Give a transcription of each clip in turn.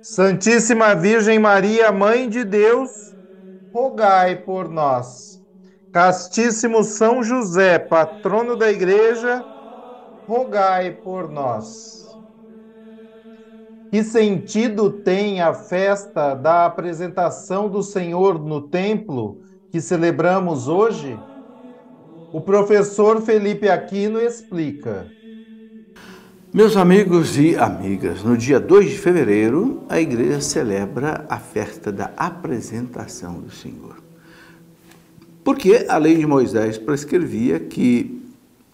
Santíssima Virgem Maria, Mãe de Deus, rogai por nós. Castíssimo São José, patrono da Igreja, rogai por nós. Que sentido tem a festa da apresentação do Senhor no templo que celebramos hoje? O professor Felipe Aquino explica. Meus amigos e amigas, no dia 2 de fevereiro, a igreja celebra a festa da apresentação do Senhor. Porque a lei de Moisés prescrevia que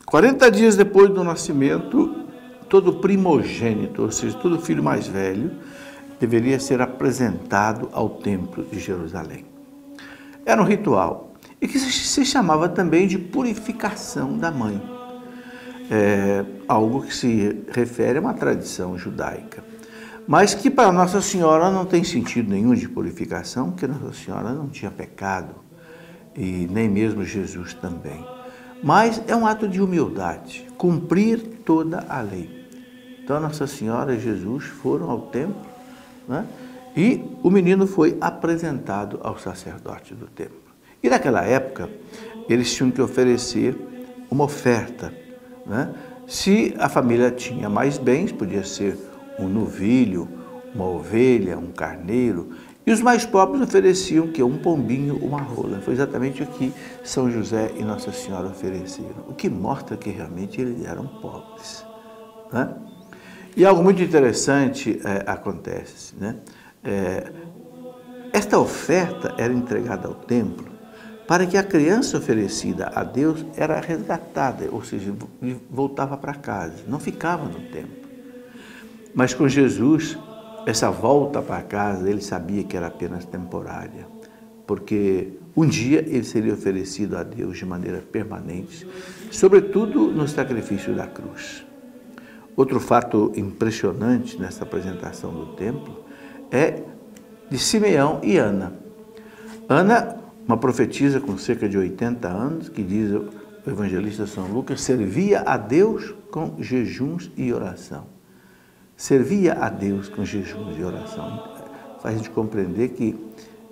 40 dias depois do nascimento, todo primogênito, ou seja, todo filho mais velho, deveria ser apresentado ao templo de Jerusalém. Era um ritual e que se chamava também de purificação da mãe é, algo que se refere a uma tradição judaica, mas que para Nossa Senhora não tem sentido nenhum de purificação, porque Nossa Senhora não tinha pecado e nem mesmo Jesus também. Mas é um ato de humildade, cumprir toda a lei. Então Nossa Senhora e Jesus foram ao templo né? e o menino foi apresentado ao sacerdote do templo. E naquela época eles tinham que oferecer uma oferta né? Se a família tinha mais bens, podia ser um novilho, uma ovelha, um carneiro, e os mais pobres ofereciam que um pombinho, uma rola. Foi exatamente o que São José e Nossa Senhora ofereceram, o que mostra que realmente eles eram pobres. Né? E algo muito interessante é, acontece. Né? É, esta oferta era entregada ao templo para que a criança oferecida a Deus era resgatada, ou seja, voltava para casa, não ficava no templo. Mas com Jesus, essa volta para casa, ele sabia que era apenas temporária, porque um dia ele seria oferecido a Deus de maneira permanente, sobretudo no sacrifício da cruz. Outro fato impressionante nessa apresentação do templo é de Simeão e Ana. Ana uma profetisa com cerca de 80 anos, que diz o evangelista São Lucas, servia a Deus com jejuns e oração. Servia a Deus com jejuns e oração. Faz a gente compreender que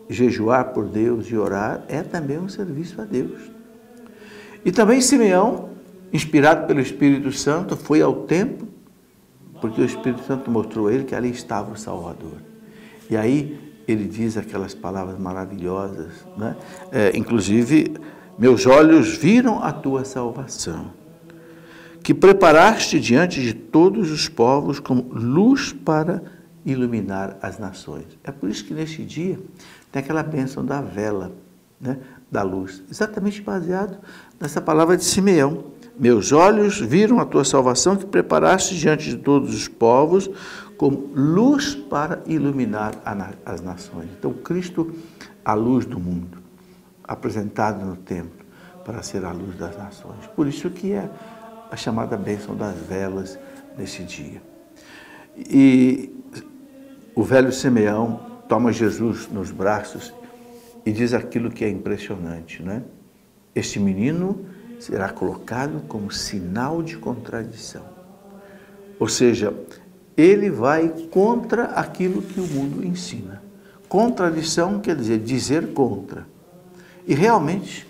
jejuar por Deus e orar é também um serviço a Deus. E também Simeão, inspirado pelo Espírito Santo, foi ao templo, porque o Espírito Santo mostrou a ele que ali estava o Salvador. E aí ele diz aquelas palavras maravilhosas, né? É, inclusive, meus olhos viram a tua salvação, que preparaste diante de todos os povos como luz para iluminar as nações. É por isso que neste dia tem aquela bênção da vela, né? da luz, exatamente baseado nessa palavra de Simeão. Meus olhos viram a tua salvação que preparaste diante de todos os povos como luz para iluminar as nações. Então, Cristo, a luz do mundo, apresentado no templo para ser a luz das nações. Por isso que é a chamada bênção das velas nesse dia. E o velho Simeão toma Jesus nos braços e diz aquilo que é impressionante, né? Este menino será colocado como sinal de contradição. Ou seja, ele vai contra aquilo que o mundo ensina. Contradição quer dizer dizer contra. E realmente,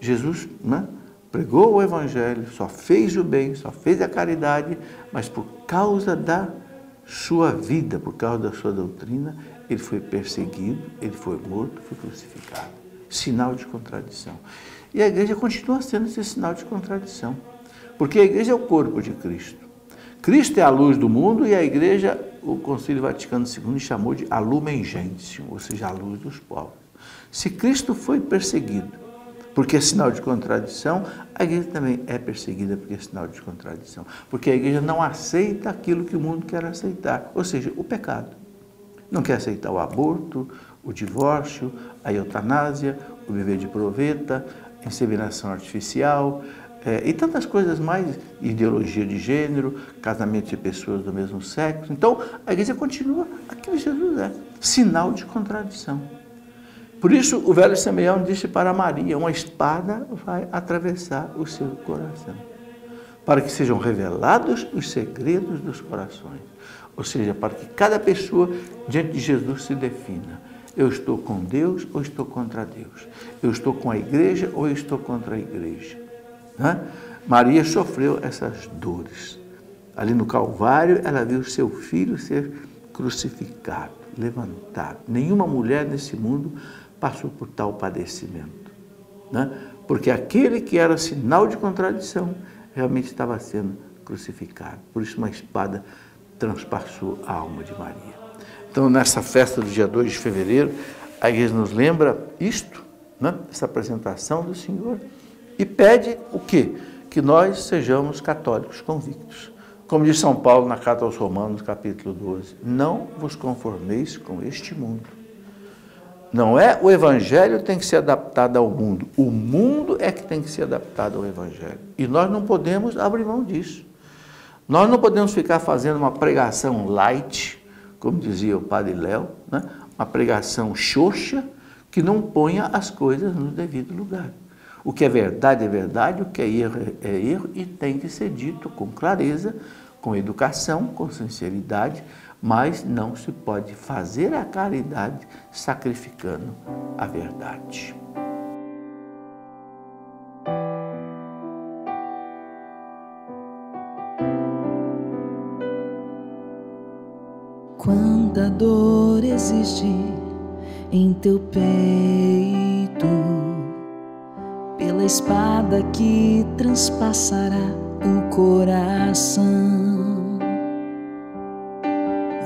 Jesus né, pregou o Evangelho, só fez o bem, só fez a caridade, mas por causa da sua vida por causa da sua doutrina, ele foi perseguido, ele foi morto, foi crucificado. Sinal de contradição. E a igreja continua sendo esse sinal de contradição. Porque a igreja é o corpo de Cristo. Cristo é a luz do mundo e a igreja, o Concílio Vaticano II chamou de a gentium, ou seja, a luz dos povos. Se Cristo foi perseguido, porque é sinal de contradição, a igreja também é perseguida porque é sinal de contradição. Porque a igreja não aceita aquilo que o mundo quer aceitar, ou seja, o pecado. Não quer aceitar o aborto, o divórcio, a eutanásia, o viver de proveta, a inseminação artificial é, e tantas coisas mais, ideologia de gênero, casamento de pessoas do mesmo sexo. Então, a igreja continua aquilo que Jesus é, sinal de contradição. Por isso, o velho Simeão disse para Maria: uma espada vai atravessar o seu coração, para que sejam revelados os segredos dos corações. Ou seja, para que cada pessoa diante de Jesus se defina. Eu estou com Deus ou estou contra Deus? Eu estou com a igreja ou estou contra a igreja? Né? Maria sofreu essas dores. Ali no Calvário, ela viu seu filho ser crucificado, levantado. Nenhuma mulher nesse mundo passou por tal padecimento. Né? Porque aquele que era sinal de contradição realmente estava sendo crucificado. Por isso, uma espada transpassou a alma de Maria. Então, nessa festa do dia 2 de fevereiro, a igreja nos lembra isto, né? essa apresentação do Senhor, e pede o quê? Que nós sejamos católicos convictos. Como diz São Paulo na Carta aos Romanos, capítulo 12: Não vos conformeis com este mundo não é o evangelho tem que ser adaptado ao mundo. O mundo é que tem que ser adaptado ao evangelho. E nós não podemos abrir mão disso. Nós não podemos ficar fazendo uma pregação light, como dizia o padre Léo, né? uma pregação xoxa, que não ponha as coisas no devido lugar. O que é verdade é verdade, o que é erro é erro e tem que ser dito com clareza, com educação, com sinceridade, mas não se pode fazer a caridade sacrificando a verdade. Quanta dor existe em teu peito, pela espada que transpassará o coração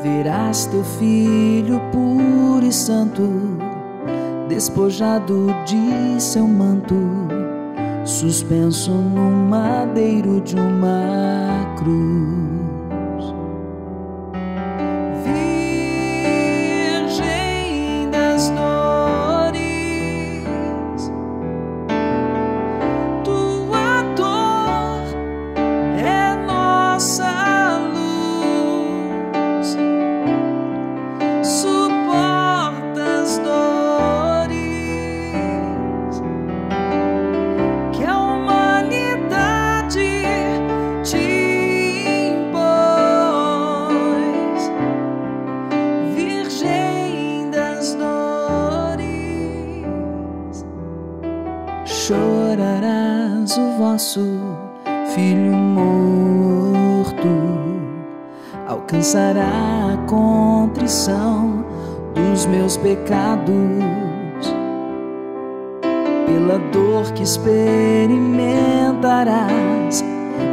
verás teu filho puro e santo, despojado de seu manto, suspenso no madeiro de uma cruz. Alcançará a contrição dos meus pecados. Pela dor que experimentarás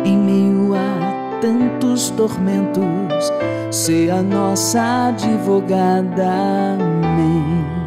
em meio a tantos tormentos, ser a nossa advogada. Amém.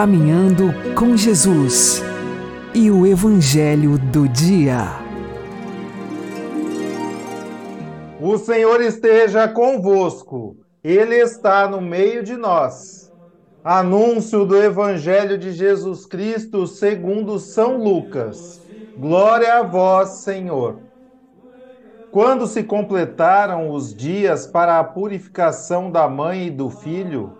Caminhando com Jesus e o Evangelho do Dia. O Senhor esteja convosco, Ele está no meio de nós. Anúncio do Evangelho de Jesus Cristo segundo São Lucas. Glória a vós, Senhor. Quando se completaram os dias para a purificação da mãe e do filho,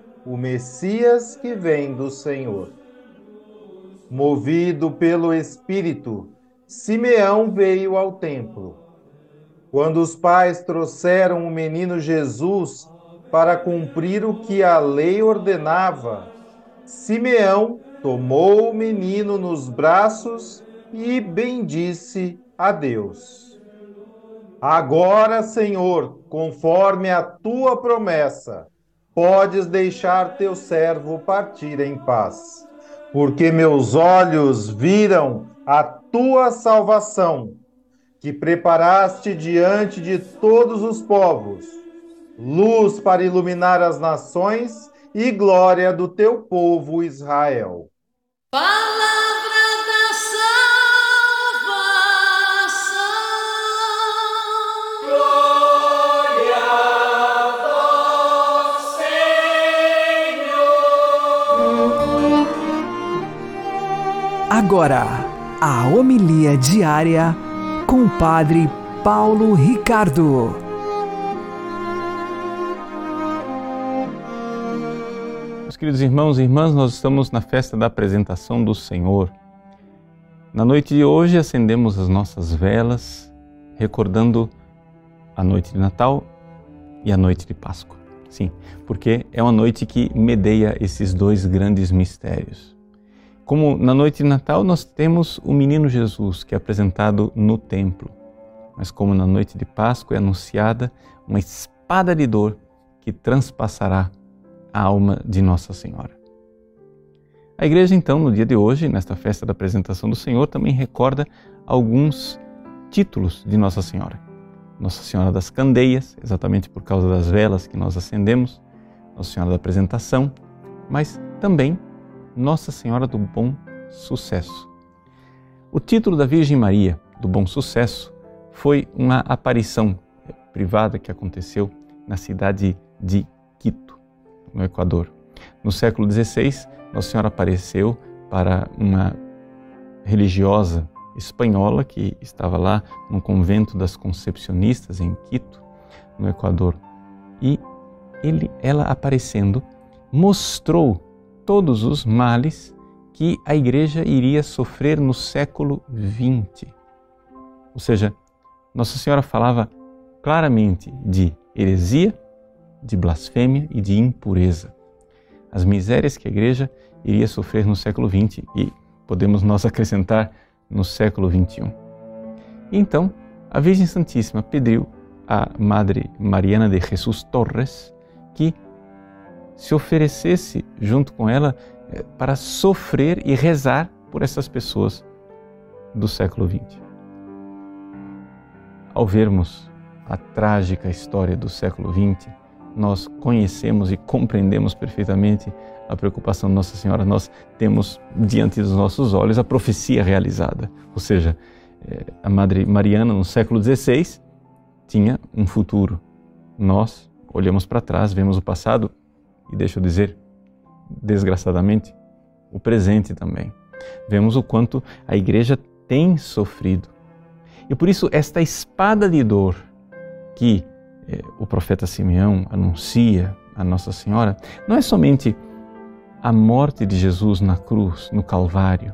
o Messias que vem do Senhor. Movido pelo Espírito, Simeão veio ao templo. Quando os pais trouxeram o menino Jesus para cumprir o que a lei ordenava, Simeão tomou o menino nos braços e bendisse a Deus. Agora, Senhor, conforme a tua promessa, podes deixar teu servo partir em paz, porque meus olhos viram a tua salvação, que preparaste diante de todos os povos, luz para iluminar as nações e glória do teu povo Israel. Agora, a homilia diária com o Padre Paulo Ricardo. Meus queridos irmãos e irmãs, nós estamos na festa da apresentação do Senhor. Na noite de hoje acendemos as nossas velas, recordando a noite de Natal e a noite de Páscoa. Sim, porque é uma noite que medeia esses dois grandes mistérios. Como na noite de Natal nós temos o menino Jesus que é apresentado no templo, mas como na noite de Páscoa é anunciada uma espada de dor que transpassará a alma de Nossa Senhora. A igreja, então, no dia de hoje, nesta festa da apresentação do Senhor, também recorda alguns títulos de Nossa Senhora. Nossa Senhora das Candeias, exatamente por causa das velas que nós acendemos, Nossa Senhora da Apresentação, mas também nossa Senhora do Bom Sucesso. O título da Virgem Maria do Bom Sucesso foi uma aparição privada que aconteceu na cidade de Quito, no Equador. No século XVI, Nossa Senhora apareceu para uma religiosa espanhola que estava lá no convento das Concepcionistas em Quito, no Equador. E ele, ela aparecendo mostrou todos os males que a igreja iria sofrer no século XX. Ou seja, Nossa Senhora falava claramente de heresia, de blasfêmia e de impureza. As misérias que a igreja iria sofrer no século XX e podemos nós acrescentar no século XXI. Então, a Virgem Santíssima pediu à Madre Mariana de Jesus Torres que se oferecesse junto com ela eh, para sofrer e rezar por essas pessoas do século XX. Ao vermos a trágica história do século XX, nós conhecemos e compreendemos perfeitamente a preocupação de Nossa Senhora, nós temos diante dos nossos olhos a profecia realizada. Ou seja, eh, a Madre Mariana, no século XVI, tinha um futuro. Nós olhamos para trás, vemos o passado e, deixa eu dizer, desgraçadamente, o presente também. Vemos o quanto a igreja tem sofrido. E por isso, esta espada de dor que eh, o profeta Simeão anuncia a Nossa Senhora não é somente a morte de Jesus na cruz, no Calvário,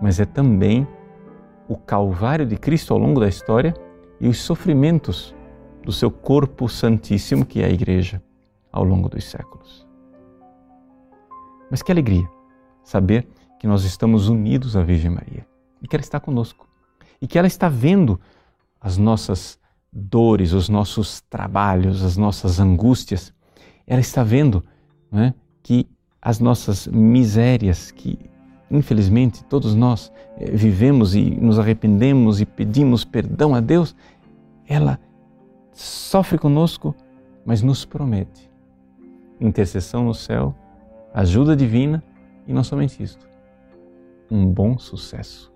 mas é também o Calvário de Cristo ao longo da história e os sofrimentos do seu corpo santíssimo, que é a Igreja, ao longo dos séculos. Mas que alegria saber que nós estamos unidos à Virgem Maria e que ela está conosco e que ela está vendo as nossas dores, os nossos trabalhos, as nossas angústias. Ela está vendo é, que as nossas misérias, que infelizmente todos nós eh, vivemos e nos arrependemos e pedimos perdão a Deus, ela sofre conosco, mas nos promete intercessão no céu, ajuda divina e não somente isto, um bom sucesso.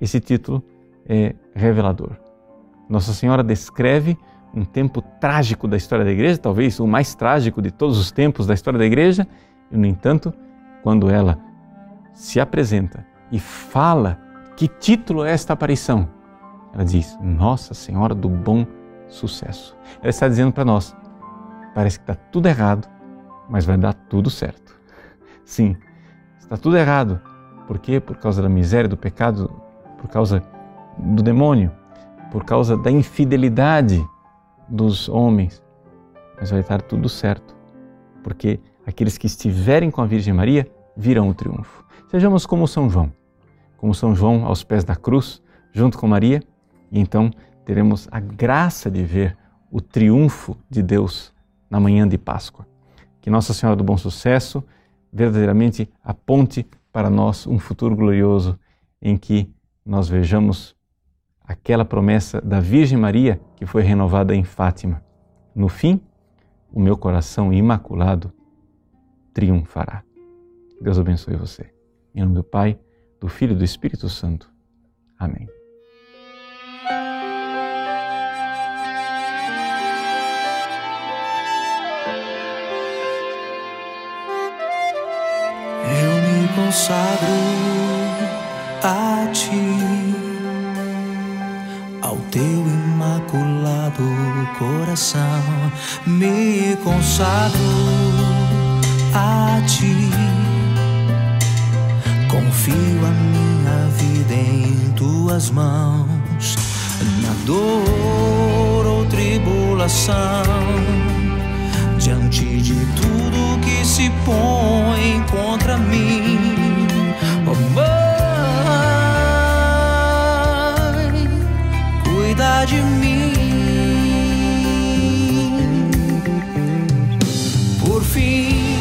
Esse título é revelador. Nossa Senhora descreve um tempo trágico da história da igreja, talvez o mais trágico de todos os tempos da história da igreja, e no entanto, quando ela se apresenta e fala que título é esta aparição, ela diz: Nossa Senhora do Bom Sucesso. Ela está dizendo para nós: parece que está tudo errado, mas vai dar tudo certo. Sim, está tudo errado. Por quê? Por causa da miséria, do pecado, por causa do demônio, por causa da infidelidade dos homens, mas vai estar tudo certo, porque aqueles que estiverem com a Virgem Maria virão o triunfo. Sejamos como São João, como São João aos pés da cruz, junto com Maria, e então teremos a graça de ver o triunfo de Deus na manhã de Páscoa. Que Nossa Senhora do Bom Sucesso verdadeiramente aponte para nós um futuro glorioso em que nós vejamos aquela promessa da Virgem Maria que foi renovada em Fátima. No fim, o meu coração imaculado triunfará. Deus abençoe você. Em nome do Pai, do Filho e do Espírito Santo. Amém. Consagro a ti ao teu imaculado coração me consagro a ti. Confio a minha vida em tuas mãos, na dor ou tribulação, diante de que se põe contra mim. Oh, cuida de mim. Por fim,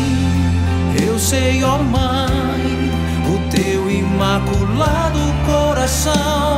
eu sei, ó oh Mãe, o teu imaculado coração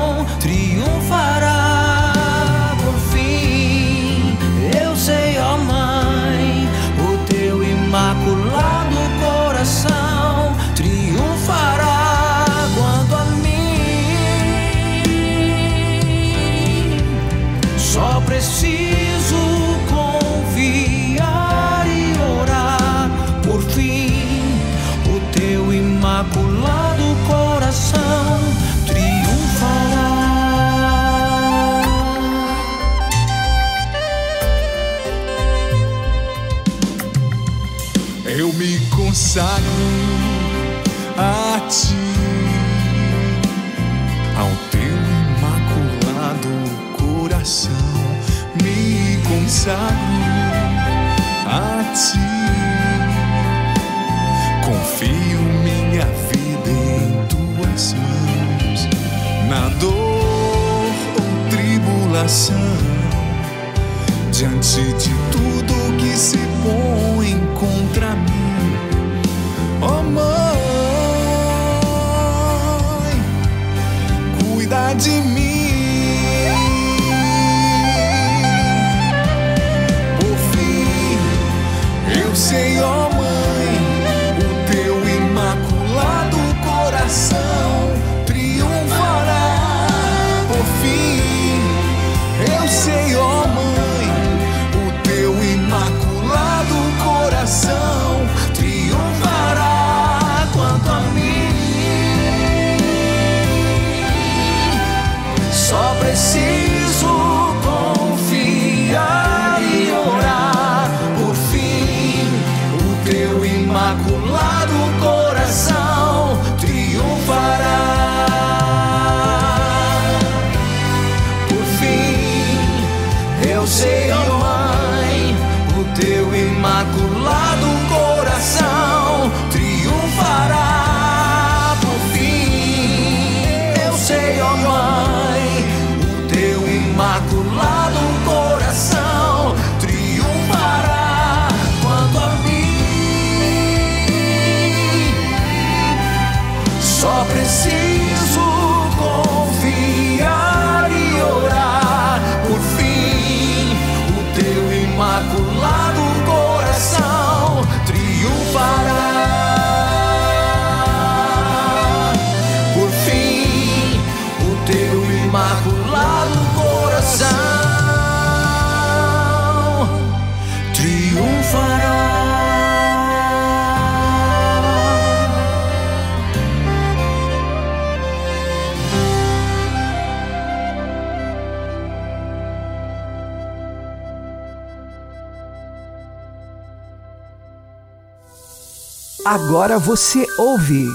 Agora você ouve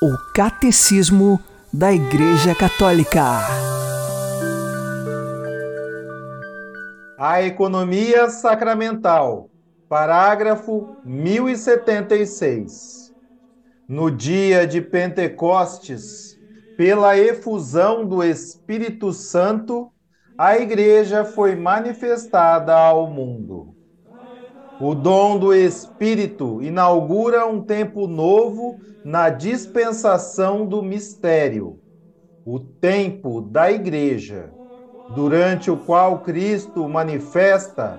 o Catecismo da Igreja Católica. A economia sacramental, parágrafo 1076. No dia de Pentecostes, pela efusão do Espírito Santo, a Igreja foi manifestada ao mundo. O dom do Espírito inaugura um tempo novo na dispensação do mistério, o tempo da Igreja, durante o qual Cristo manifesta,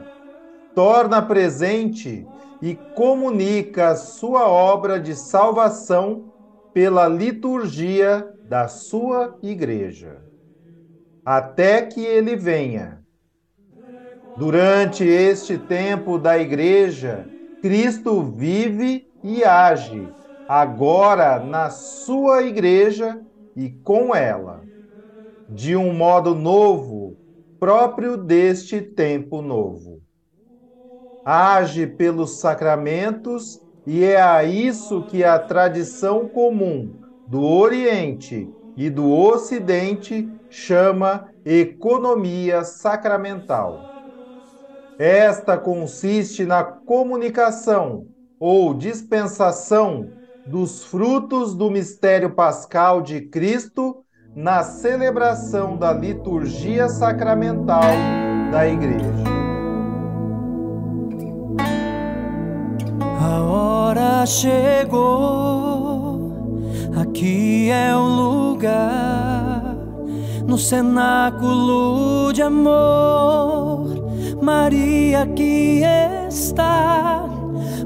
torna presente e comunica sua obra de salvação pela liturgia da sua Igreja, até que ele venha. Durante este tempo da Igreja, Cristo vive e age agora na sua Igreja e com ela, de um modo novo, próprio deste tempo novo. Age pelos sacramentos e é a isso que a tradição comum do Oriente e do Ocidente chama economia sacramental. Esta consiste na comunicação ou dispensação dos frutos do mistério pascal de Cristo na celebração da liturgia sacramental da Igreja. A hora chegou, aqui é o lugar, no cenáculo de amor, Maria aqui está,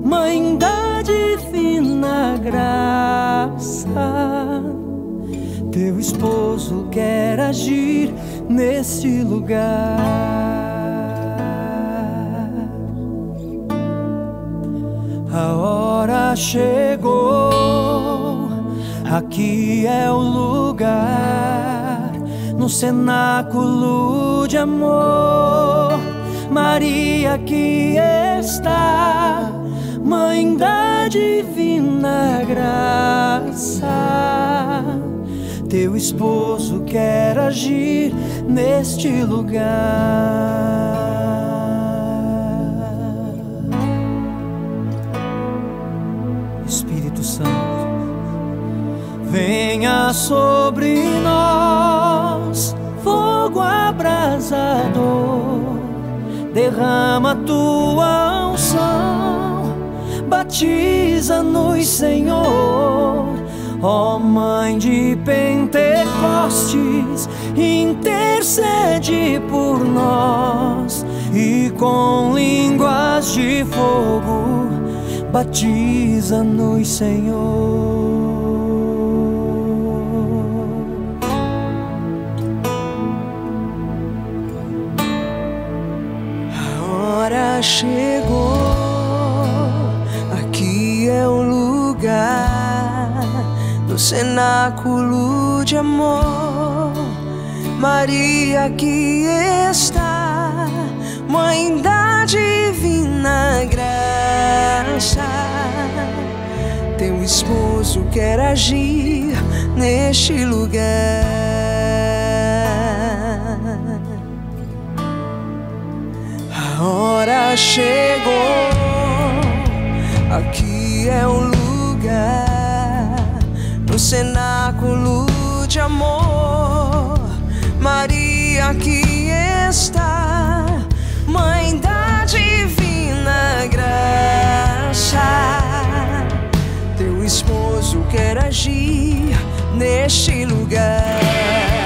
Mãe da divina graça. Teu esposo quer agir neste lugar. A hora chegou, aqui é o lugar, no cenáculo de amor. Maria aqui está, Mãe da divina graça. Teu esposo quer agir neste lugar. Espírito Santo, venha sobre nós, fogo abrasador, derrama tua unção, batiza-nos, Senhor. Ó Mãe de Pentecostes, intercede por nós. e com línguas de fogo batiza-nos, Senhor. Hora chegou, aqui é o lugar do cenáculo de amor. Maria que está, Mãe da divina graça. Teu esposo quer agir neste lugar. Hora chegou, aqui é o lugar, no cenáculo de amor. Maria aqui está, Mãe da divina graça. Teu esposo quer agir neste lugar.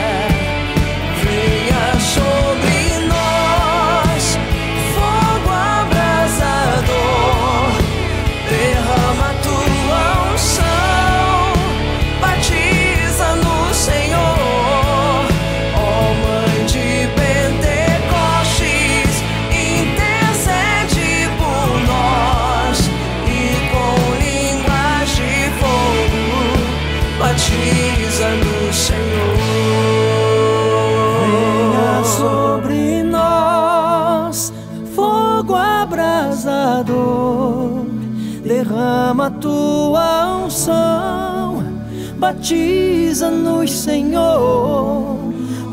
Batiza-nos, Senhor.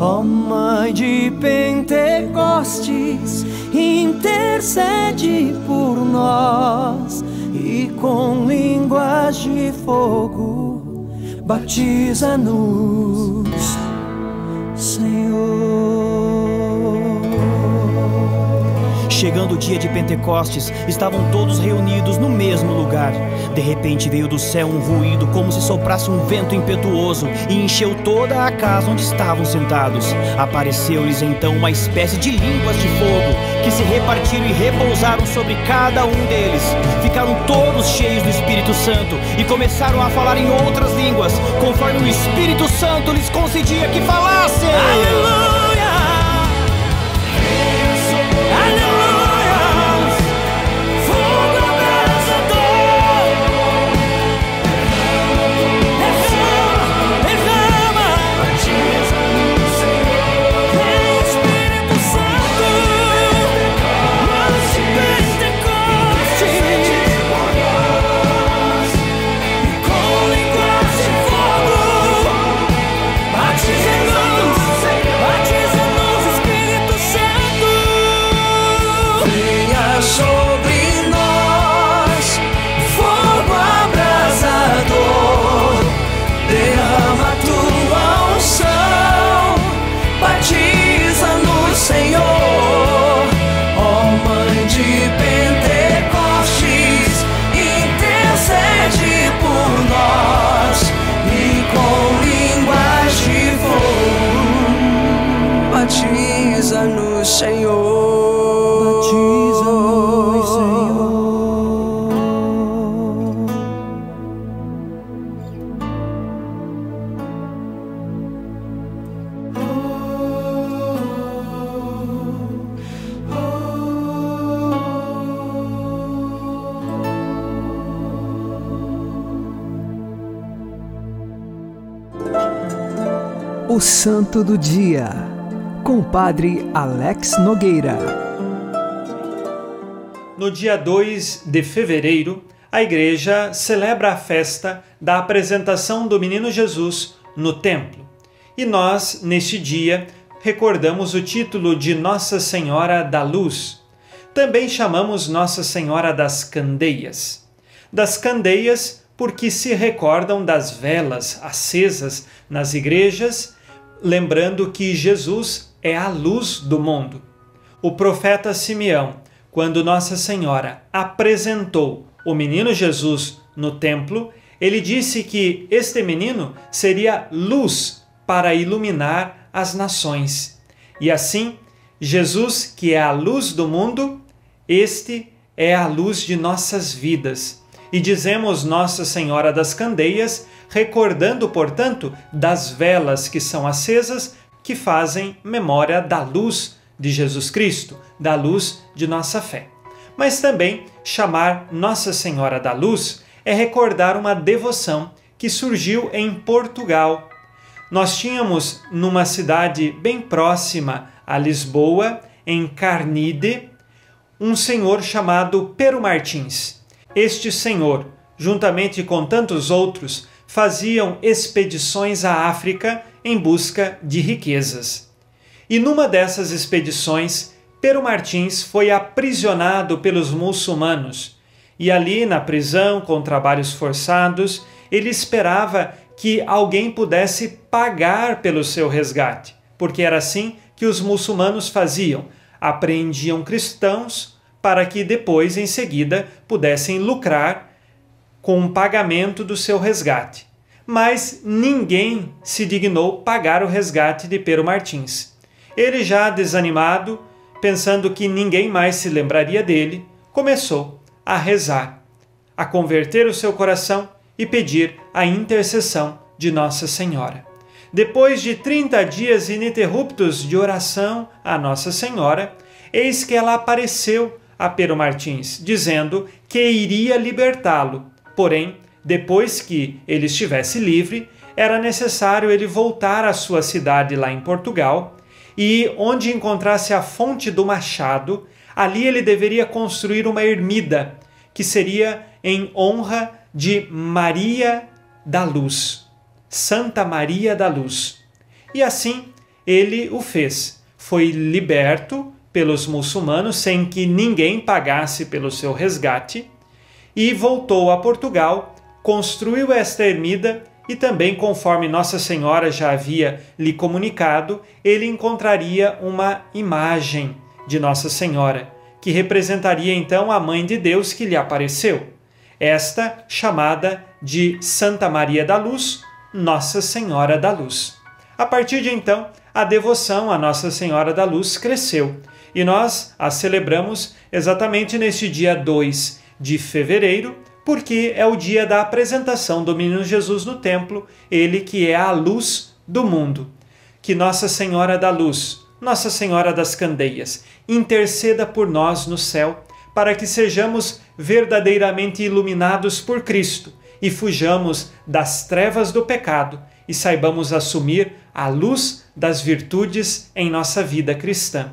Ó Mãe de Pentecostes, intercede por nós e com línguas de fogo, batiza-nos, Senhor. Chegando o dia de Pentecostes, estavam todos reunidos no mesmo lugar. De repente veio do céu um ruído, como se soprasse um vento impetuoso, e encheu toda a casa onde estavam sentados. Apareceu-lhes então uma espécie de línguas de fogo, que se repartiram e repousaram sobre cada um deles. Ficaram todos cheios do Espírito Santo e começaram a falar em outras línguas, conforme o Espírito Santo lhes concedia que falassem. Aleluia! O Santo do Dia, com o Padre Alex Nogueira. No dia 2 de fevereiro, a igreja celebra a festa da apresentação do menino Jesus no templo. E nós, neste dia, recordamos o título de Nossa Senhora da Luz. Também chamamos Nossa Senhora das Candeias. Das candeias porque se recordam das velas acesas nas igrejas, lembrando que Jesus é a luz do mundo. O profeta Simeão, quando Nossa Senhora apresentou o menino Jesus no templo, ele disse que este menino seria luz para iluminar as nações. E assim, Jesus, que é a luz do mundo, este é a luz de nossas vidas. E dizemos Nossa Senhora das Candeias, recordando, portanto, das velas que são acesas, que fazem memória da luz de Jesus Cristo, da luz de nossa fé. Mas também chamar Nossa Senhora da Luz é recordar uma devoção que surgiu em Portugal. Nós tínhamos numa cidade bem próxima a Lisboa, em Carnide, um senhor chamado Pero Martins. Este senhor, juntamente com tantos outros, faziam expedições à África em busca de riquezas. E numa dessas expedições, Pero Martins foi aprisionado pelos muçulmanos. E ali, na prisão, com trabalhos forçados, ele esperava que alguém pudesse pagar pelo seu resgate, porque era assim que os muçulmanos faziam: apreendiam cristãos para que depois, em seguida, pudessem lucrar com o pagamento do seu resgate. Mas ninguém se dignou pagar o resgate de Pero Martins. Ele, já desanimado, pensando que ninguém mais se lembraria dele, começou a rezar, a converter o seu coração e pedir a intercessão de Nossa Senhora. Depois de 30 dias ininterruptos de oração a Nossa Senhora, eis que ela apareceu a Pero Martins, dizendo que iria libertá-lo. Porém, depois que ele estivesse livre, era necessário ele voltar à sua cidade lá em Portugal e, onde encontrasse a fonte do machado, ali ele deveria construir uma ermida, que seria em honra de Maria da Luz. Santa Maria da Luz. E assim ele o fez. Foi liberto pelos muçulmanos sem que ninguém pagasse pelo seu resgate e voltou a Portugal, construiu esta ermida e também, conforme Nossa Senhora já havia lhe comunicado, ele encontraria uma imagem de Nossa Senhora, que representaria então a Mãe de Deus que lhe apareceu, esta chamada de Santa Maria da Luz nossa Senhora da Luz. A partir de então, a devoção a Nossa Senhora da Luz cresceu e nós a celebramos exatamente neste dia 2 de fevereiro, porque é o dia da apresentação do Menino Jesus no templo, ele que é a luz do mundo. Que Nossa Senhora da Luz, Nossa Senhora das Candeias, interceda por nós no céu, para que sejamos verdadeiramente iluminados por Cristo e fujamos das trevas do pecado e saibamos assumir a luz das virtudes em nossa vida cristã.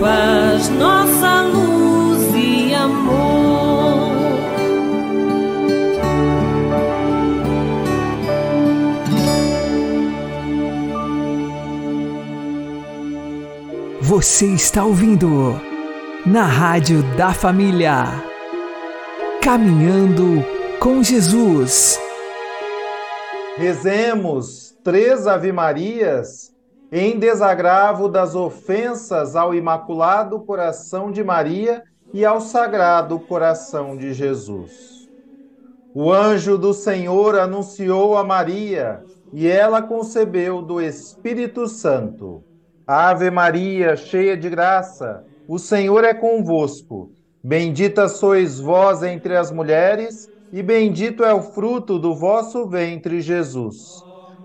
Paz, nossa luz e amor. Você está ouvindo na Rádio da Família. Caminhando com Jesus. Rezemos três Ave-Marias em desagravo das ofensas ao Imaculado Coração de Maria e ao Sagrado Coração de Jesus. O anjo do Senhor anunciou a Maria e ela concebeu do Espírito Santo. Ave Maria, cheia de graça, o Senhor é convosco. Bendita sois vós entre as mulheres, e bendito é o fruto do vosso ventre, Jesus.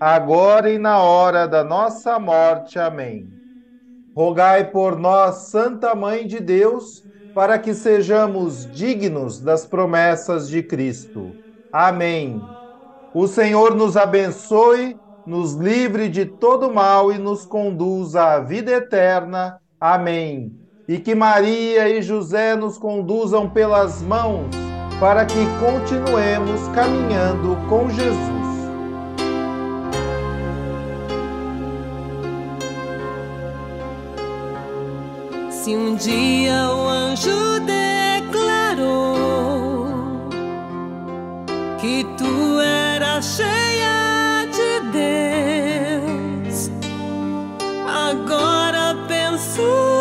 agora e na hora da nossa morte. Amém. Rogai por nós, Santa Mãe de Deus, para que sejamos dignos das promessas de Cristo. Amém. O Senhor nos abençoe nos livre de todo mal e nos conduza à vida eterna. Amém. E que Maria e José nos conduzam pelas mãos para que continuemos caminhando com Jesus. Se um dia o anjo declarou que tu eras cheia de Deus, agora penso